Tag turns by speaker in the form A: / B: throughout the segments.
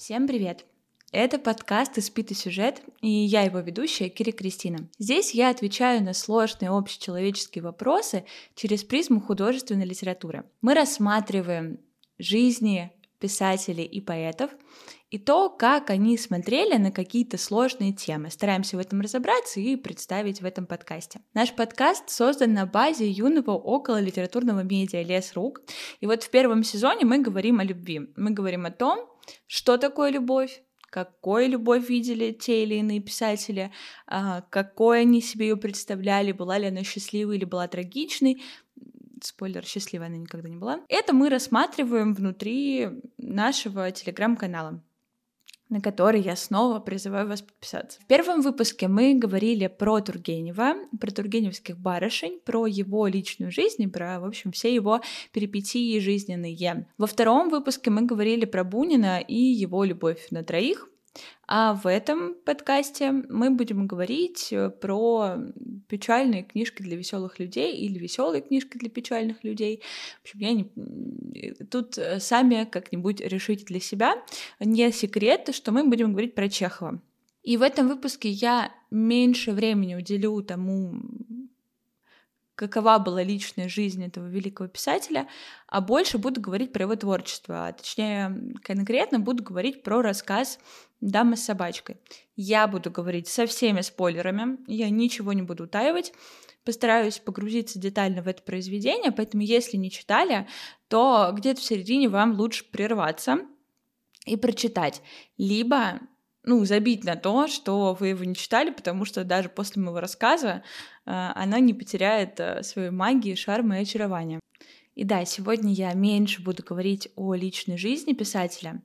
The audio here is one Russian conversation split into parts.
A: Всем привет! Это подкаст «Испитый сюжет», и я его ведущая Кири Кристина. Здесь я отвечаю на сложные общечеловеческие вопросы через призму художественной литературы. Мы рассматриваем жизни писателей и поэтов и то, как они смотрели на какие-то сложные темы. Стараемся в этом разобраться и представить в этом подкасте. Наш подкаст создан на базе юного около литературного медиа «Лес рук». И вот в первом сезоне мы говорим о любви. Мы говорим о том, что такое любовь, какой любовь видели те или иные писатели, а, какой они себе ее представляли, была ли она счастливой или была трагичной. Спойлер, счастливой она никогда не была. Это мы рассматриваем внутри нашего телеграм-канала на который я снова призываю вас подписаться. В первом выпуске мы говорили про Тургенева, про тургеневских барышень, про его личную жизнь и про, в общем, все его перипетии жизненные. Во втором выпуске мы говорили про Бунина и его любовь на троих. А в этом подкасте мы будем говорить э, про печальные книжки для веселых людей или веселые книжки для печальных людей. В общем, я не... тут э, сами как-нибудь решите для себя. Не секрет, что мы будем говорить про Чехова. И в этом выпуске я меньше времени уделю тому, какова была личная жизнь этого великого писателя, а больше буду говорить про его творчество, а точнее конкретно буду говорить про рассказ «Дама с собачкой». Я буду говорить со всеми спойлерами, я ничего не буду утаивать, постараюсь погрузиться детально в это произведение, поэтому если не читали, то где-то в середине вам лучше прерваться и прочитать. Либо ну, забить на то, что вы его не читали, потому что даже после моего рассказа э, она не потеряет э, своей магии, шарма и очарования. И да, сегодня я меньше буду говорить о личной жизни писателя,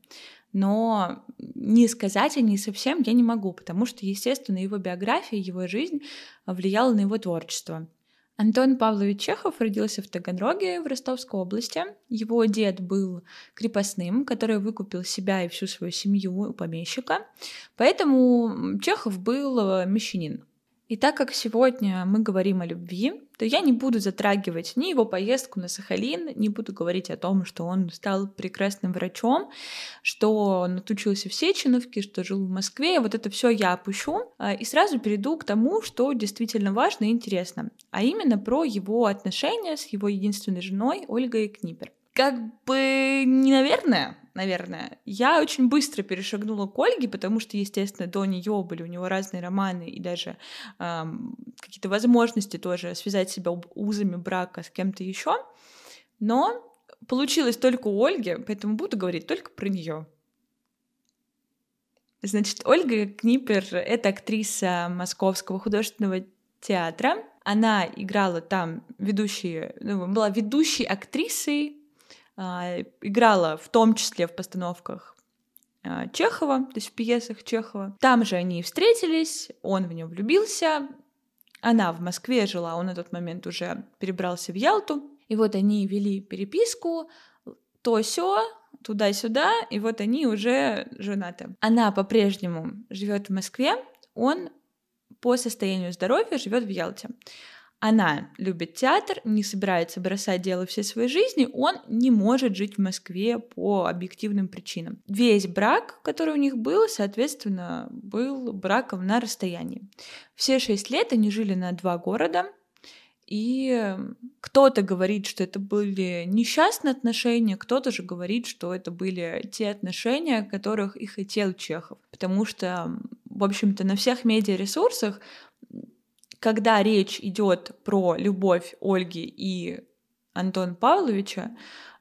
A: но не сказать о ней совсем я не могу, потому что, естественно, его биография, его жизнь влияла на его творчество. Антон Павлович Чехов родился в Таганроге в Ростовской области. Его дед был крепостным, который выкупил себя и всю свою семью у помещика. Поэтому Чехов был э, мещанин. И так как сегодня мы говорим о любви, то я не буду затрагивать ни его поездку на Сахалин, не буду говорить о том, что он стал прекрасным врачом, что он отучился в Сеченовке, что жил в Москве. Вот это все я опущу а, и сразу перейду к тому, что действительно важно и интересно, а именно про его отношения с его единственной женой Ольгой Книпер. Как бы не наверное, наверное. Я очень быстро перешагнула к Ольге, потому что, естественно, до нее были у него разные романы и даже эм, какие-то возможности тоже связать себя узами брака с кем-то еще. Но получилось только у Ольги, поэтому буду говорить только про нее. Значит, Ольга Книпер — это актриса Московского художественного театра. Она играла там ведущей, ну, была ведущей актрисой играла в том числе в постановках а, Чехова, то есть в пьесах Чехова. Там же они встретились, он в нее влюбился, она в Москве жила, он на тот момент уже перебрался в Ялту. И вот они вели переписку, то все туда-сюда, и вот они уже женаты. Она по-прежнему живет в Москве, он по состоянию здоровья живет в Ялте она любит театр, не собирается бросать дело всей своей жизни, он не может жить в Москве по объективным причинам. Весь брак, который у них был, соответственно, был браком на расстоянии. Все шесть лет они жили на два города, и кто-то говорит, что это были несчастные отношения, кто-то же говорит, что это были те отношения, которых и хотел Чехов. Потому что, в общем-то, на всех медиаресурсах когда речь идет про любовь Ольги и Антона Павловича,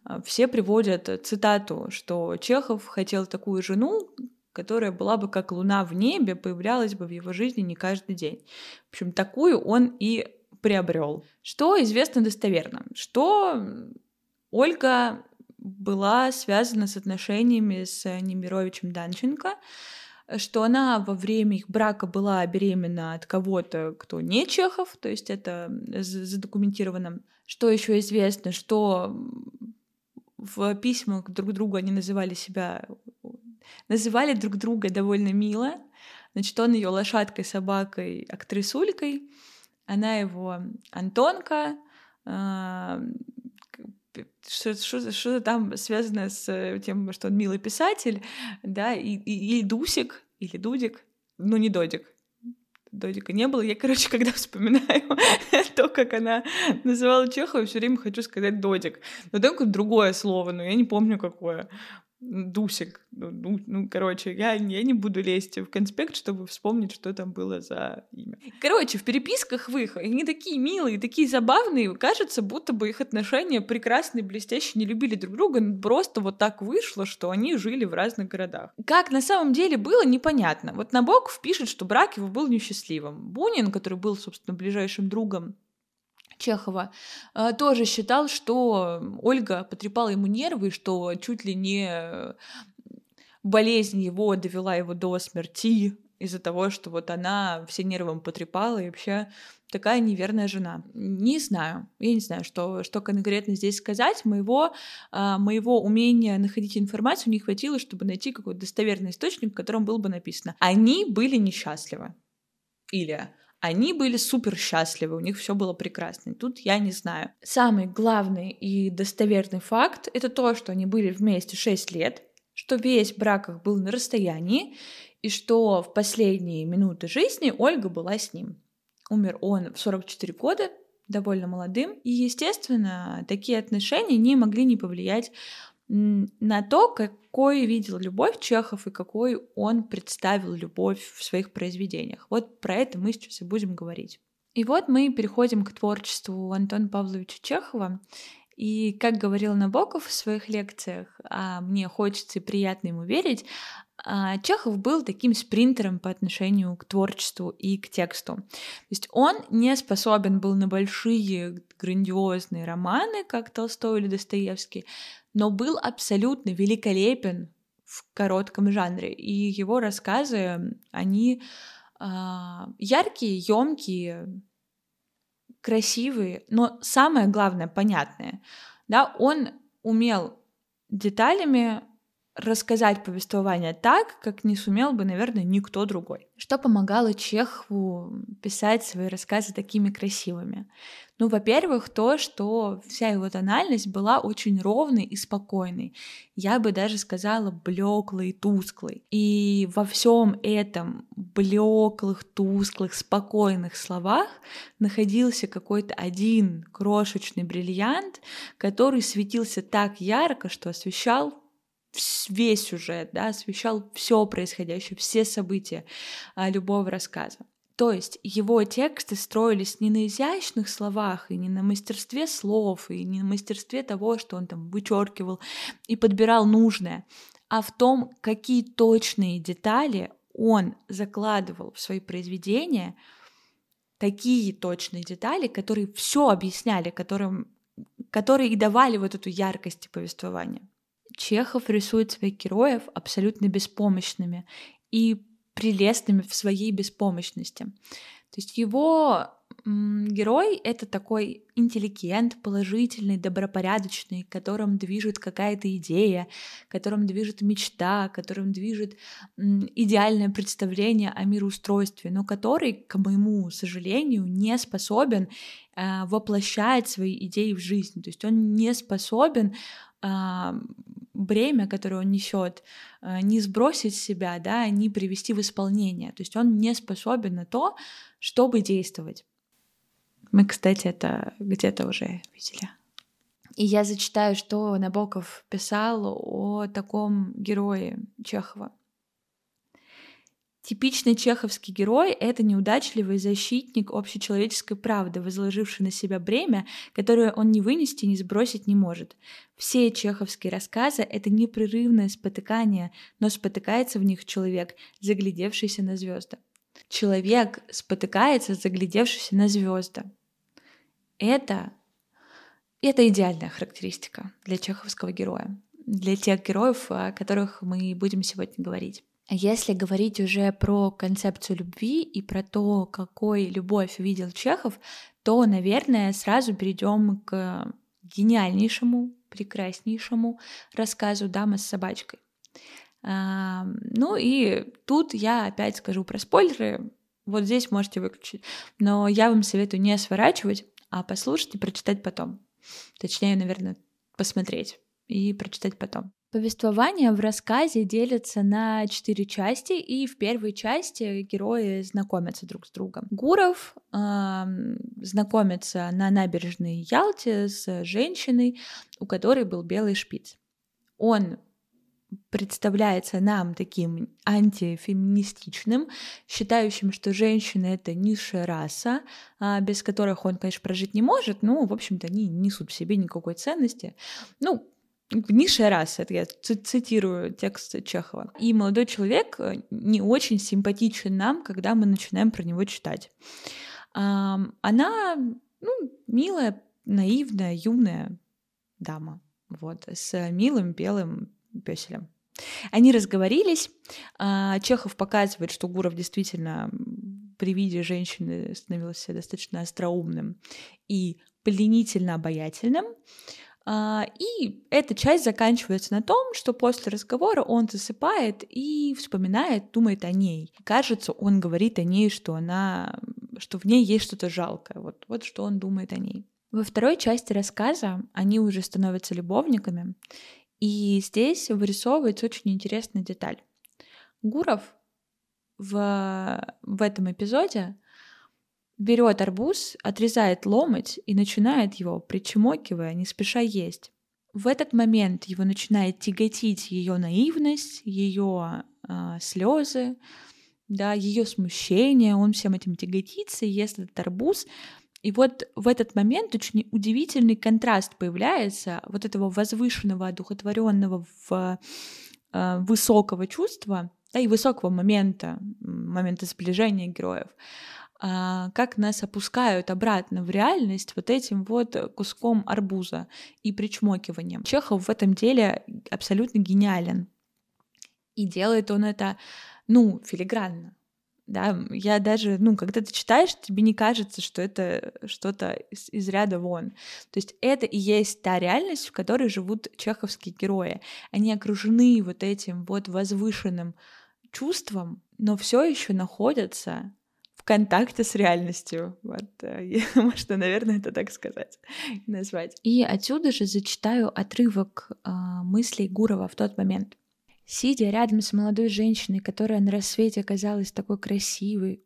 A: э, все приводят цитату, что Чехов хотел такую жену, которая была бы как луна в небе, появлялась бы в его жизни не каждый день. В общем, такую он и приобрел. Что известно достоверно? Что Ольга была связана с отношениями с Немировичем Данченко, что она во время их брака была беременна от кого-то, кто не Чехов, то есть это задокументировано. Что еще известно, что в письмах друг другу они называли себя, называли друг друга довольно мило. Значит, он ее лошадкой, собакой, актрисулькой, она его Антонка, а, что-то что там связано с тем, что он милый писатель, да, и, и, и Дусик, или Дудик, ну не Додик, Додика не было. Я, короче, когда вспоминаю то, как она называла Чехова, все время хочу сказать Додик. Но там другое слово, но я не помню какое. Дусик. Ну, ну, ну, короче, я, я не буду лезть в конспект, чтобы вспомнить, что там было за имя. Короче, в переписках в их, они такие милые, такие забавные, кажется, будто бы их отношения прекрасные, блестящие, не любили друг друга, но просто вот так вышло, что они жили в разных городах. Как на самом деле было, непонятно. Вот Набоков пишет, что брак его был несчастливым. Бунин, который был, собственно, ближайшим другом Чехова, э, тоже считал, что Ольга потрепала ему нервы, что чуть ли не болезнь его довела его до смерти из-за того, что вот она все нервы ему потрепала, и вообще такая неверная жена. Не знаю, я не знаю, что, что конкретно здесь сказать. Моего, э, моего умения находить информацию не хватило, чтобы найти какой-то достоверный источник, в котором было бы написано «Они были несчастливы». Или они были супер счастливы, у них все было прекрасно. И тут я не знаю. Самый главный и достоверный факт — это то, что они были вместе 6 лет, что весь брак их был на расстоянии, и что в последние минуты жизни Ольга была с ним. Умер он в 44 года, довольно молодым, и, естественно, такие отношения не могли не повлиять на то, какой видел любовь Чехов и какой он представил любовь в своих произведениях. Вот про это мы сейчас и будем говорить. И вот мы переходим к творчеству Антона Павловича Чехова. И, как говорил Набоков в своих лекциях, а мне хочется и приятно ему верить, а, Чехов был таким спринтером по отношению к творчеству и к тексту. То есть он не способен был на большие грандиозные романы, как Толстой или Достоевский, но был абсолютно великолепен в коротком жанре. И его рассказы, они э, яркие, емкие, красивые, но самое главное, понятные. Да, он умел деталями рассказать повествование так, как не сумел бы, наверное, никто другой. Что помогало Чехову писать свои рассказы такими красивыми? Ну, во-первых, то, что вся его тональность была очень ровной и спокойной. Я бы даже сказала блеклой и тусклой. И во всем этом блеклых, тусклых, спокойных словах находился какой-то один крошечный бриллиант, который светился так ярко, что освещал весь сюжет, да, освещал все происходящее, все события а, любого рассказа. То есть его тексты строились не на изящных словах, и не на мастерстве слов, и не на мастерстве того, что он там вычеркивал и подбирал нужное, а в том, какие точные детали он закладывал в свои произведения, такие точные детали, которые все объясняли, которым, которые и давали вот эту яркость повествования. Чехов рисует своих героев абсолютно беспомощными и прелестными в своей беспомощности. То есть его герой — это такой интеллигент, положительный, добропорядочный, которым движет какая-то идея, которым движет мечта, которым движет идеальное представление о мироустройстве, но который, к моему сожалению, не способен э, воплощать свои идеи в жизнь. То есть он не способен а, бремя, которое он несет, а, не сбросить с себя, да, не привести в исполнение. То есть он не способен на то, чтобы действовать. Мы, кстати, это где-то уже видели. И я зачитаю, что Набоков писал о таком герое Чехова. Типичный чеховский герой — это неудачливый защитник общечеловеческой правды, возложивший на себя бремя, которое он не вынести, не сбросить не может. Все чеховские рассказы — это непрерывное спотыкание, но спотыкается в них человек, заглядевшийся на звезды. Человек спотыкается, заглядевшись на звезды. Это, это идеальная характеристика для чеховского героя, для тех героев, о которых мы будем сегодня говорить. Если говорить уже про концепцию любви и про то, какой любовь видел Чехов, то, наверное, сразу перейдем к гениальнейшему, прекраснейшему рассказу «Дама с собачкой». Ну и тут я опять скажу про спойлеры. Вот здесь можете выключить. Но я вам советую не сворачивать, а послушать и прочитать потом. Точнее, наверное, посмотреть и прочитать потом. Повествование в рассказе делится на четыре части, и в первой части герои знакомятся друг с другом. Гуров э, знакомится на набережной Ялте с женщиной, у которой был белый шпиц. Он представляется нам таким антифеминистичным, считающим, что женщины — это низшая раса, а, без которых он, конечно, прожить не может, но, в общем-то, они не несут в себе никакой ценности. Ну, низшая раса, это я цитирую текст Чехова. И молодой человек э, не очень симпатичен нам, когда мы начинаем про него читать. Она, ну, милая, наивная, юная дама, вот, с милым белым песелем. Они разговорились. А, Чехов показывает, что Гуров действительно при виде женщины становился достаточно остроумным и пленительно обаятельным. А, и эта часть заканчивается на том, что после разговора он засыпает и вспоминает, думает о ней. Кажется, он говорит о ней, что она, что в ней есть что-то жалкое. Вот, вот что он думает о ней. Во второй части рассказа они уже становятся любовниками, и здесь вырисовывается очень интересная деталь. Гуров в, в этом эпизоде берет арбуз, отрезает ломоть и начинает его, причмокивая, не спеша есть. В этот момент его начинает тяготить ее наивность, ее э, слезы, да, ее смущение, он всем этим тяготится ест этот арбуз, и вот в этот момент очень удивительный контраст появляется вот этого возвышенного, одухотворенного в э, высокого чувства, да, и высокого момента, момента сближения героев, а, как нас опускают обратно в реальность вот этим вот куском арбуза и причмокиванием. Чехов в этом деле абсолютно гениален. И делает он это, ну, филигранно да, я даже, ну, когда ты читаешь, тебе не кажется, что это что-то из, из ряда вон. То есть это и есть та реальность, в которой живут чеховские герои. Они окружены вот этим вот возвышенным чувством, но все еще находятся в контакте с реальностью. Вот, э, можно, наверное, это так сказать, назвать. И отсюда же зачитаю отрывок э, мыслей Гурова в тот момент. Сидя рядом с молодой женщиной, которая на рассвете оказалась такой красивой,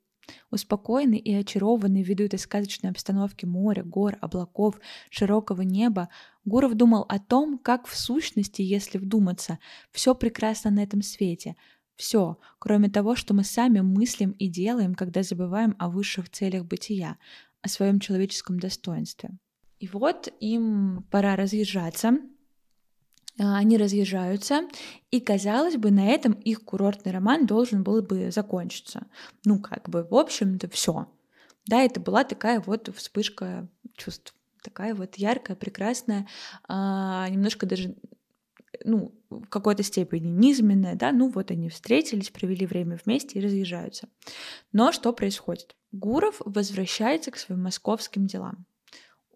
A: успокоенной и очарованной ввиду этой сказочной обстановки моря, гор, облаков, широкого неба, Гуров думал о том, как в сущности, если вдуматься, все прекрасно на этом свете, все, кроме того, что мы сами мыслим и делаем, когда забываем о высших целях бытия, о своем человеческом достоинстве. И вот им пора разъезжаться, а, они разъезжаются, и, казалось бы, на этом их курортный роман должен был бы закончиться. Ну, как бы, в общем-то, все. Да, это была такая вот вспышка чувств, такая вот яркая, прекрасная, а, немножко даже ну, в какой-то степени низменная, да, ну вот они встретились, провели время вместе и разъезжаются. Но что происходит? Гуров возвращается к своим московским делам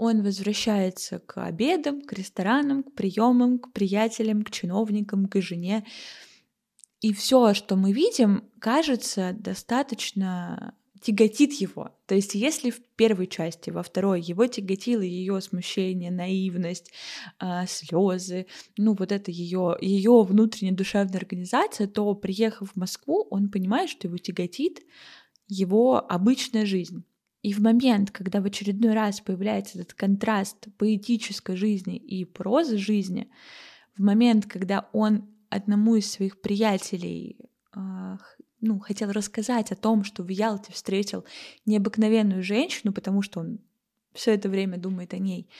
A: он возвращается к обедам, к ресторанам, к приемам, к приятелям, к чиновникам, к жене. И все, что мы видим, кажется достаточно тяготит его. То есть, если в первой части, во второй его тяготило ее смущение, наивность, э, слезы, ну вот это ее ее внутренняя душевная организация, то приехав в Москву, он понимает, что его тяготит его обычная жизнь. И в момент, когда в очередной раз появляется этот контраст поэтической жизни и прозы жизни, в момент, когда он одному из своих приятелей ну, хотел рассказать о том, что в Ялте встретил необыкновенную женщину, потому что он все это время думает о ней,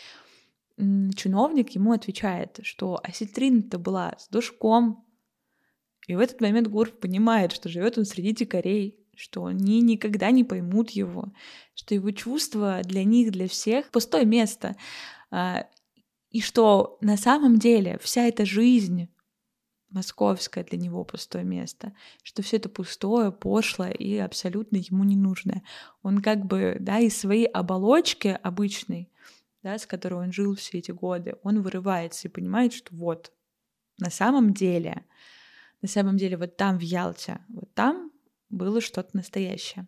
A: чиновник ему отвечает, что осетрина-то была с душком. И в этот момент Гуров понимает, что живет он среди дикарей, что они никогда не поймут его, что его чувства для них, для всех пустое место, а, и что на самом деле вся эта жизнь московская для него пустое место, что все это пустое, пошлое и абсолютно ему не нужное. Он как бы, да, из своей оболочки обычной, да, с которой он жил все эти годы, он вырывается и понимает, что вот, на самом деле, на самом деле вот там в Ялте, вот там было что-то настоящее.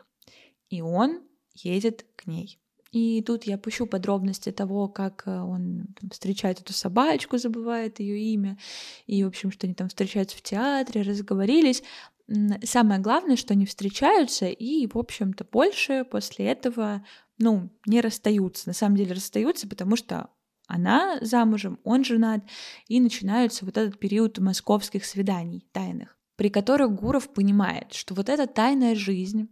A: И он едет к ней. И тут я пущу подробности того, как э, он встречает эту собачку, забывает ее имя, и, в общем, что они там встречаются в театре, разговорились. Самое главное, что они встречаются, и, в общем-то, больше после этого, ну, не расстаются. На самом деле расстаются, потому что она замужем, он женат, и начинается вот этот период московских свиданий тайных, при которых Гуров понимает, что вот эта тайная жизнь,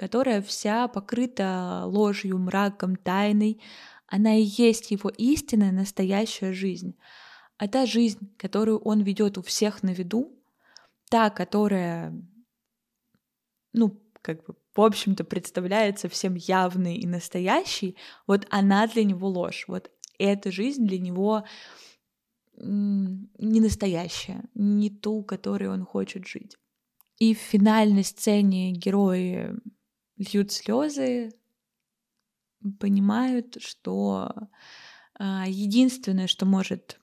A: которая вся покрыта ложью, мраком, тайной, она и есть его истинная настоящая жизнь. А та жизнь, которую он ведет у всех на виду, та, которая, ну, как бы, в общем-то, представляется всем явной и настоящей, вот она для него ложь. Вот эта жизнь для него не настоящая, не ту, которой он хочет жить. И в финальной сцене герои льют слезы, понимают, что а, единственное, что может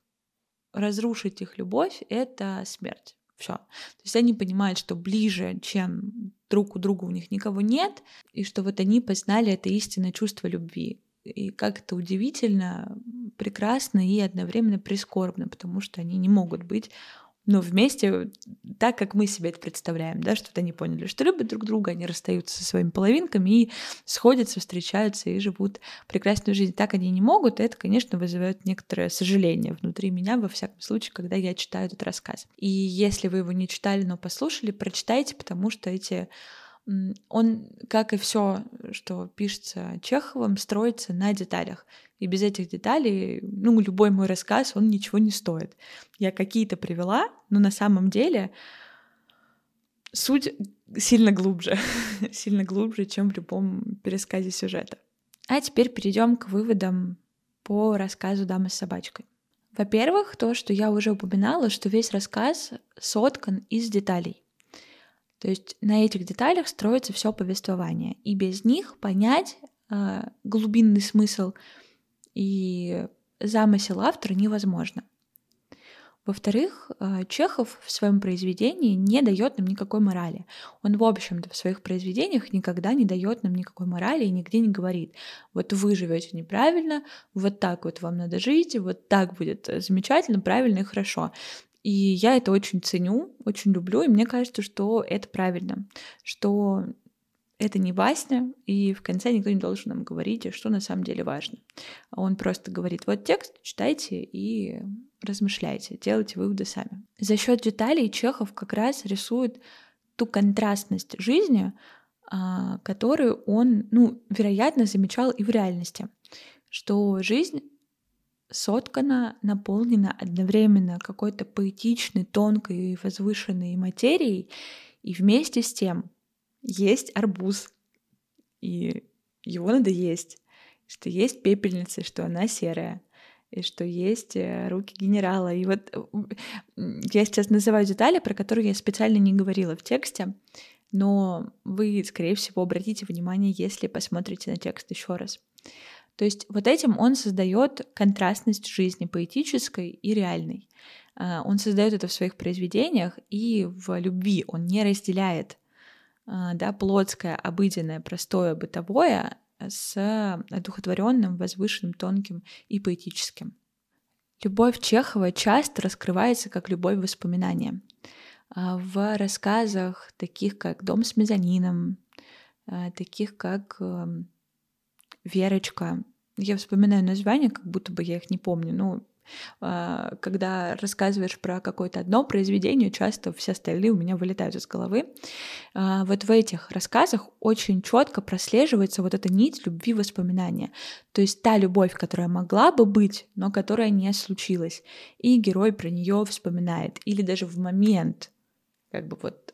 A: разрушить их любовь, это смерть. Все. То есть они понимают, что ближе, чем друг у друга у них никого нет, и что вот они познали это истинное чувство любви. И как это удивительно, прекрасно и одновременно прискорбно, потому что они не могут быть ну, вместе так, как мы себе это представляем, да, что-то они поняли, что любят друг друга, они расстаются со своими половинками и сходятся, встречаются и живут прекрасную жизнь. Так они не могут, и это, конечно, вызывает некоторое сожаление внутри меня, во всяком случае, когда я читаю этот рассказ. И если вы его не читали, но послушали, прочитайте, потому что эти он, как и все, что пишется Чеховым, строится на деталях. И без этих деталей, ну, любой мой рассказ, он ничего не стоит. Я какие-то привела, но на самом деле суть сильно глубже, сильно глубже, чем в любом пересказе сюжета. А теперь перейдем к выводам по рассказу «Дама с собачкой». Во-первых, то, что я уже упоминала, что весь рассказ соткан из деталей. То есть на этих деталях строится все повествование, и без них понять э, глубинный смысл и замысел автора невозможно. Во-вторых, э, Чехов в своем произведении не дает нам никакой морали. Он, в общем-то, в своих произведениях никогда не дает нам никакой морали и нигде не говорит, вот вы живете неправильно, вот так вот вам надо жить, вот так будет замечательно, правильно и хорошо. И я это очень ценю, очень люблю, и мне кажется, что это правильно, что это не басня, и в конце никто не должен нам говорить, что на самом деле важно. Он просто говорит, вот текст, читайте и размышляйте, делайте выводы сами. За счет деталей Чехов как раз рисует ту контрастность жизни, а, которую он, ну, вероятно, замечал и в реальности, что жизнь соткана, наполнена одновременно какой-то поэтичной, тонкой и возвышенной материей, и вместе с тем есть арбуз, и его надо есть, что есть пепельница, что она серая, и что есть э, руки генерала. И вот я сейчас называю детали, про которые я специально не говорила в тексте, но вы, скорее всего, обратите внимание, если посмотрите на текст еще раз. То есть вот этим он создает контрастность жизни поэтической и реальной. А, он создает это в своих произведениях, и в любви он не разделяет а, да, плотское, обыденное, простое, бытовое с одухотворенным, возвышенным, тонким и поэтическим. Любовь Чехова часто раскрывается как любовь воспоминания. А, в рассказах, таких как «Дом с мезонином», таких как эм, Верочка. Я вспоминаю названия, как будто бы я их не помню. Ну, а, когда рассказываешь про какое-то одно произведение, часто все остальные у меня вылетают из головы. А, вот в этих рассказах очень четко прослеживается вот эта нить любви воспоминания. То есть та любовь, которая могла бы быть, но которая не случилась. И герой про нее вспоминает. Или даже в момент как бы вот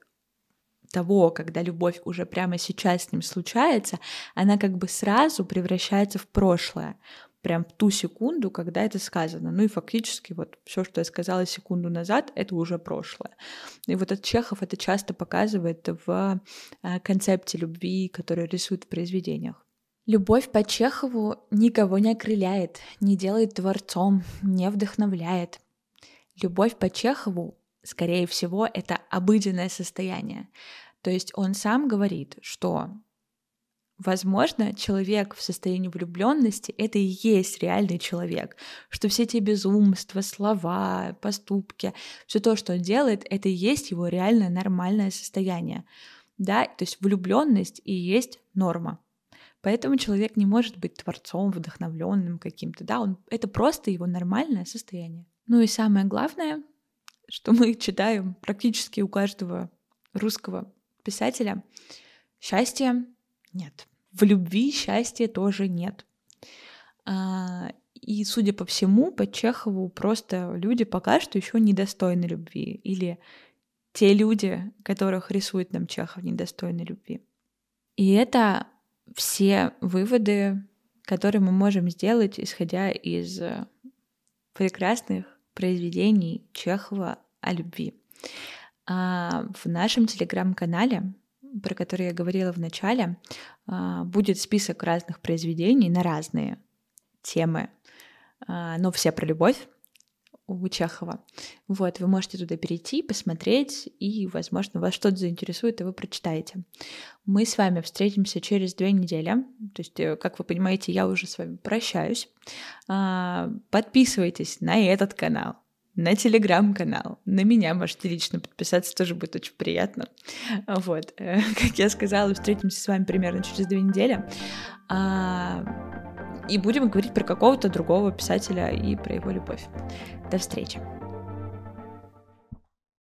A: того, когда любовь уже прямо сейчас с ним случается, она как бы сразу превращается в прошлое, прям в ту секунду, когда это сказано. Ну и фактически вот все, что я сказала секунду назад, это уже прошлое. И вот от Чехов это часто показывает в а, концепте любви, который рисует в произведениях. Любовь по Чехову никого не окрыляет, не делает творцом, не вдохновляет. Любовь по Чехову, скорее всего, это обыденное состояние. То есть он сам говорит, что Возможно, человек в состоянии влюбленности это и есть реальный человек, что все эти безумства, слова, поступки, все то, что он делает, это и есть его реальное нормальное состояние. Да, то есть влюбленность и есть норма. Поэтому человек не может быть творцом, вдохновленным каким-то, да, он, это просто его нормальное состояние. Ну и самое главное, что мы читаем практически у каждого русского писателя, счастья нет. В любви счастья тоже нет. А, и, судя по всему, по Чехову просто люди пока что еще недостойны любви. Или те люди, которых рисует нам Чехов, недостойны любви. И это все выводы, которые мы можем сделать, исходя из прекрасных произведений Чехова о любви. А в нашем телеграм-канале, про который я говорила в начале, а, будет список разных произведений на разные темы, а, но все про любовь у Чехова. Вот, вы можете туда перейти, посмотреть, и, возможно, вас что-то заинтересует, и вы прочитаете. Мы с вами встретимся через две недели. То есть, э, как вы понимаете, я уже с вами прощаюсь. А, подписывайтесь на этот канал, на телеграм-канал. На меня можете лично подписаться, тоже будет очень приятно. Вот, э, как я сказала, встретимся с вами примерно через две недели. И будем говорить про какого-то другого писателя и про его любовь. До встречи!